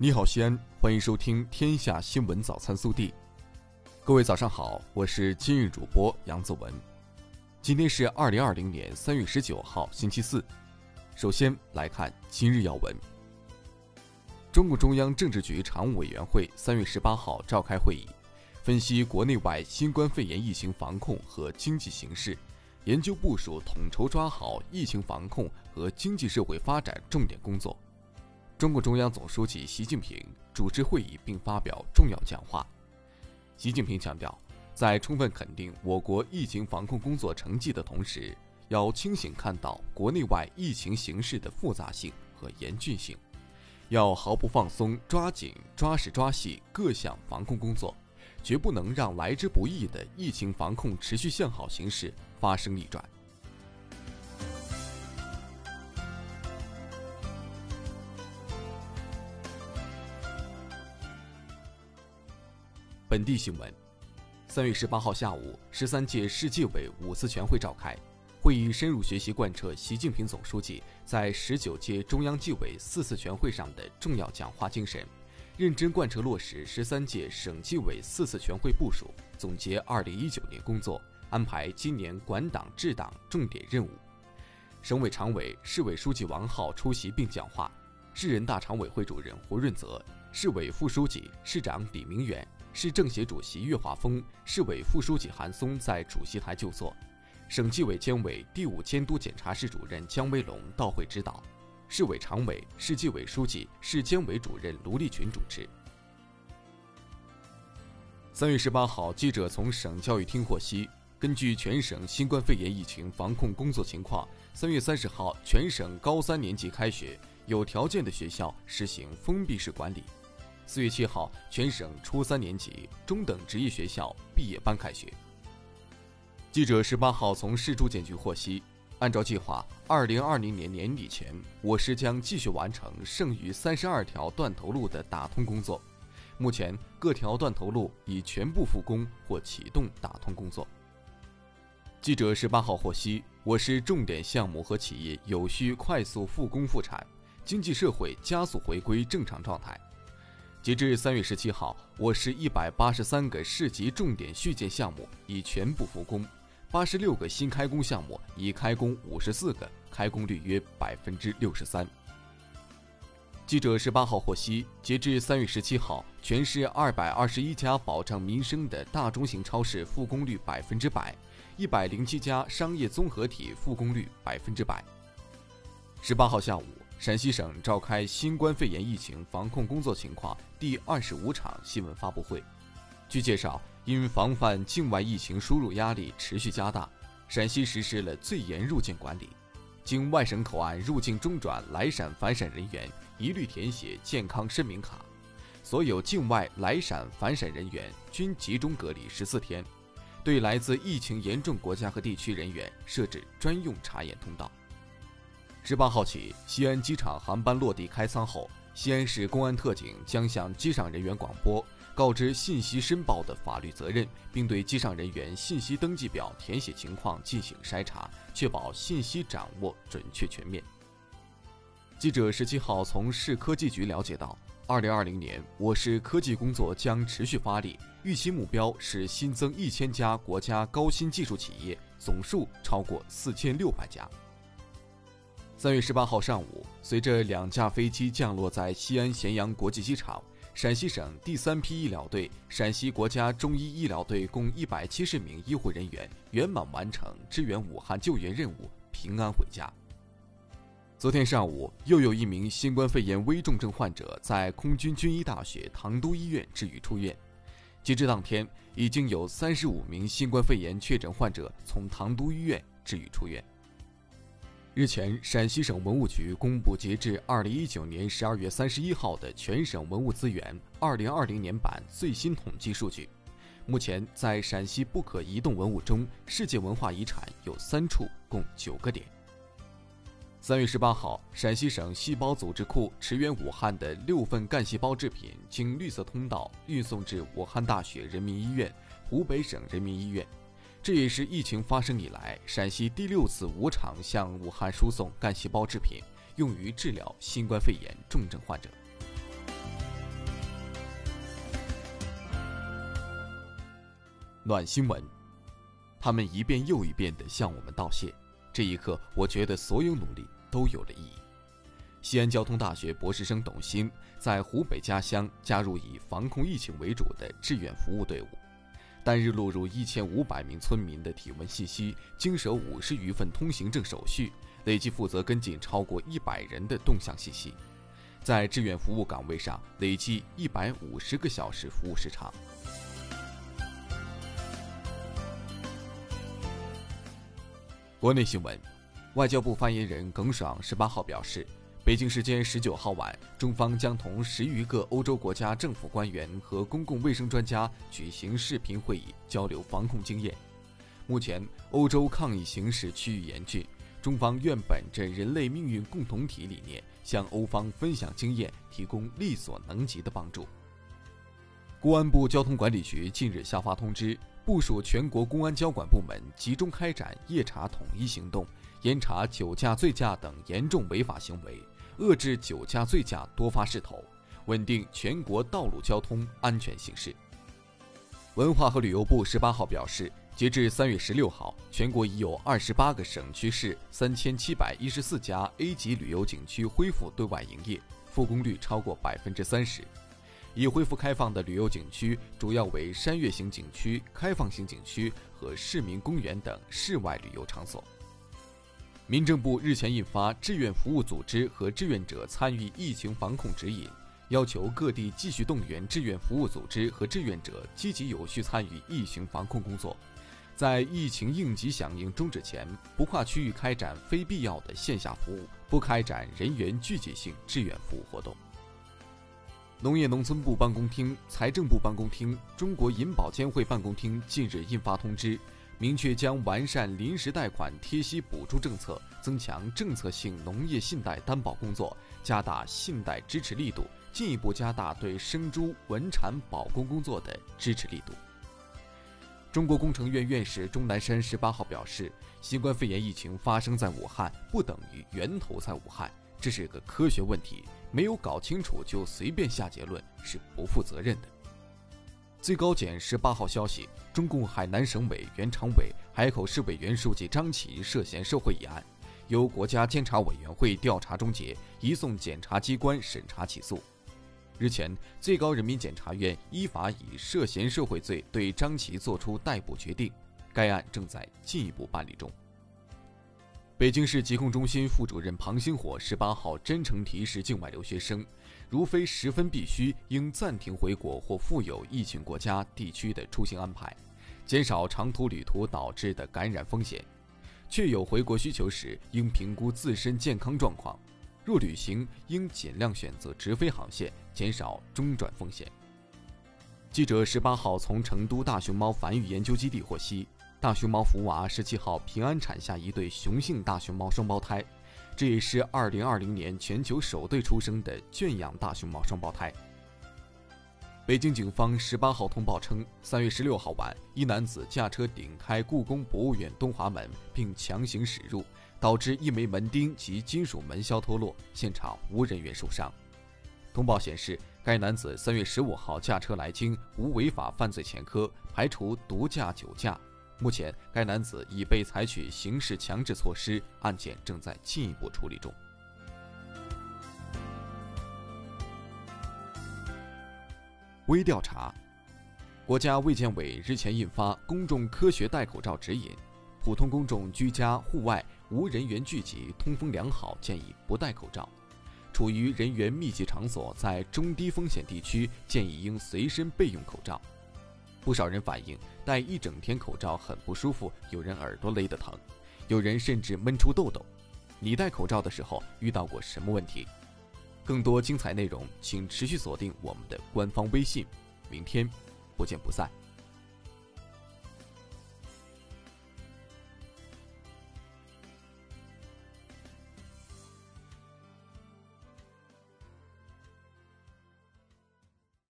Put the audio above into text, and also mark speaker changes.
Speaker 1: 你好，西安，欢迎收听《天下新闻早餐速递》。各位早上好，我是今日主播杨子文。今天是二零二零年三月十九号，星期四。首先来看今日要闻。中共中央政治局常务委员会三月十八号召开会议，分析国内外新冠肺炎疫情防控和经济形势，研究部署统筹抓好疫情防控和经济社会发展重点工作。中共中央总书记习近平主持会议并发表重要讲话。习近平强调，在充分肯定我国疫情防控工作成绩的同时，要清醒看到国内外疫情形势的复杂性和严峻性，要毫不放松、抓紧、抓实抓细各项防控工作，绝不能让来之不易的疫情防控持续向好形势发生逆转。本地新闻：三月十八号下午，十三届世纪委五次全会召开，会议深入学习贯彻习近平总书记在十九届中央纪委四次全会上的重要讲话精神，认真贯彻落实十三届省纪委四次全会部署，总结二零一九年工作，安排今年管党治党重点任务。省委常委、市委书记王浩出席并讲话，市人大常委会主任胡润泽、市委副书记、市长李明远。市政协主席岳华峰、市委副书记韩松在主席台就座，省纪委监委第五监督检查室主任姜威龙到会指导，市委常委、市纪委书记、市监委主任卢立群主持。三月十八号，记者从省教育厅获悉，根据全省新冠肺炎疫情防控工作情况，三月三十号全省高三年级开学，有条件的学校实行封闭式管理。四月七号，全省初三年级、中等职业学校毕业班开学。记者十八号从市住建局获悉，按照计划，二零二零年年底前，我市将继续完成剩余三十二条断头路的打通工作。目前，各条断头路已全部复工或启动打通工作。记者十八号获悉，我市重点项目和企业有序快速复工复产，经济社会加速回归正常状态。截至三月十七号，我市一百八十三个市级重点续建项目已全部复工，八十六个新开工项目已开工五十四个，开工率约百分之六十三。记者十八号获悉，截至三月十七号，全市二百二十一家保障民生的大中型超市复工率百分之百，一百零七家商业综合体复工率百分之百。十八号下午。陕西省召开新冠肺炎疫情防控工作情况第二十五场新闻发布会。据介绍，因防范境外疫情输入压力持续加大，陕西实施了最严入境管理。经外省口岸入境中转来陕返陕人员一律填写健康申明卡，所有境外来陕返陕人员均集中隔离十四天。对来自疫情严重国家和地区人员设置专用查验通道。十八号起，西安机场航班落地开舱后，西安市公安特警将向机上人员广播，告知信息申报的法律责任，并对机上人员信息登记表填写情况进行筛查，确保信息掌握准确全面。记者十七号从市科技局了解到，二零二零年我市科技工作将持续发力，预期目标是新增一千家国家高新技术企业，总数超过四千六百家。三月十八号上午，随着两架飞机降落在西安咸阳国际机场，陕西省第三批医疗队、陕西国家中医医疗队共一百七十名医护人员圆满完成支援武汉救援任务，平安回家。昨天上午，又有一名新冠肺炎危重症患者在空军军医大学唐都医院治愈出院。截至当天，已经有三十五名新冠肺炎确诊患者从唐都医院治愈出院。日前，陕西省文物局公布截至二零一九年十二月三十一号的全省文物资源二零二零年版最新统计数据。目前，在陕西不可移动文物中，世界文化遗产有三处，共九个点。三月十八号，陕西省细胞组织库驰援武汉的六份干细胞制品经绿色通道运送至武汉大学人民医院、湖北省人民医院。这也是疫情发生以来陕西第六次无偿向武汉输送干细胞制品用于治疗新冠肺炎重症患者。暖心文他们一遍又一遍的向我们道谢这一刻我觉得所有努力都有了意义。西安交通大学博士生董鑫在湖北家乡加入以防控疫情为主的志愿服务队伍单日录入一千五百名村民的体温信息，经手五十余份通行证手续，累计负责跟进超过一百人的动向信息，在志愿服务岗位上累计一百五十个小时服务时长。国内新闻，外交部发言人耿爽十八号表示，北京时间十九号晚，中方将同十余个欧洲国家政府官员和公共卫生专家举行视频会议，交流防控经验。目前，欧洲抗疫形势趋于严峻，中方愿本着人类命运共同体理念，向欧方分享经验，提供力所能及的帮助。公安部交通管理局近日下发通知。部署全国公安交管部门集中开展夜查统一行动，严查酒驾、醉驾等严重违法行为，遏制酒驾、醉驾多发势头，稳定全国道路交通安全形势。文化和旅游部十八号表示，截至三月十六号，全国已有二十八个省区市三千七百一十四家 A 级旅游景区恢复对外营业，复工率超过百分之三十。已恢复开放的旅游景区主要为山岳型景区、开放型景区和市民公园等室外旅游场所。民政部日前印发《志愿服务组织和志愿者参与疫情防控指引》，要求各地继续动员志愿服务组织和志愿者积极有序参与疫情防控工作，在疫情应急响应终止前，不跨区域开展非必要的线下服务，不开展人员聚集性志愿服务活动。农业农村部办公厅、财政部办公厅、中国银保监会办公厅近日印发通知，明确将完善临时贷款贴息补助政策，增强政策性农业信贷担保工作，加大信贷支持力度，进一步加大对生猪稳产保供工作的支持力度。中国工程院院士钟南山十八号表示，新冠肺炎疫情发生在武汉，不等于源头在武汉，这是个科学问题。没有搞清楚就随便下结论是不负责任的。最高检十八号消息，中共海南省委原常委、海口市委原书记张琪涉嫌受贿一案，由国家监察委员会调查终结，移送检察机关审查起诉。日前，最高人民检察院依法以涉嫌受贿罪对张琪作出逮捕决定，该案正在进一步办理中。北京市疾控中心副主任庞星火十八号真诚提示境外留学生，如非十分必须，应暂停回国或附有疫情国家地区的出行安排，减少长途旅途导致的感染风险。确有回国需求时，应评估自身健康状况。若旅行，应尽量选择直飞航线，减少中转风险。记者十八号从成都大熊猫繁育研究基地获悉。大熊猫福娃十七号平安产下一对雄性大熊猫双胞胎，这也是二零二零年全球首对出生的圈养大熊猫双胞胎。北京警方十八号通报称，三月十六号晚，一男子驾车顶开故宫博物院东华门，并强行驶入，导致一枚门钉及金属门销脱落，现场无人员受伤。通报显示，该男子三月十五号驾车来京，无违法犯罪前科，排除毒驾、酒驾。目前，该男子已被采取刑事强制措施，案件正在进一步处理中。微调查，国家卫健委日前印发《公众科学戴口罩指引》，普通公众居家、户外无人员聚集、通风良好，建议不戴口罩；处于人员密集场所，在中低风险地区，建议应随身备用口罩。不少人反映戴一整天口罩很不舒服，有人耳朵勒得疼，有人甚至闷出痘痘。你戴口罩的时候遇到过什么问题？更多精彩内容，请持续锁定我们的官方微信。明天不见不散。